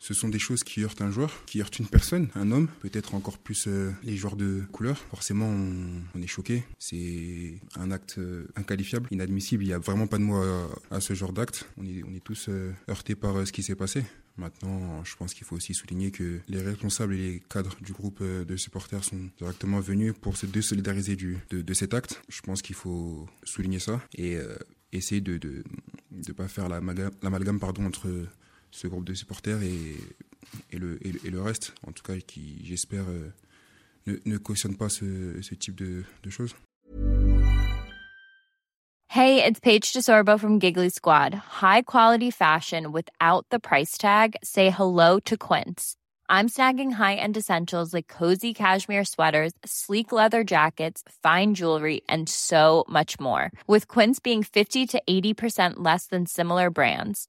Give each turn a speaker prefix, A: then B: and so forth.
A: Ce sont des choses qui heurtent un joueur, qui heurtent une personne, un homme, peut-être encore plus euh, les joueurs de couleur. Forcément, on, est choqué. C'est un acte euh, inqualifiable, inadmissible. Il n'y a vraiment pas de mots à, à ce genre d'acte. On est, tous euh, heurtés par euh, ce qui s'est passé. Maintenant, je pense qu'il faut aussi souligner que les responsables et les cadres du groupe euh, de supporters sont directement venus pour se désolidariser de, cet acte. Je pense qu'il faut souligner ça et euh, essayer de ne pas faire l'amalgame, pardon entre ce groupe de supporters et, et, le, et, le, et le reste, en tout cas, qui, j'espère, euh, ne, ne cautionne pas ce, ce type de, de choses.
B: Hey, it's Paige DeSorbo from Giggly Squad. High quality fashion without the price tag. Say hello to Quince. I'm snagging high-end essentials like cozy cashmere sweaters, sleek leather jackets, fine jewelry, and so much more. With Quince being 50 to 80% less than similar brands.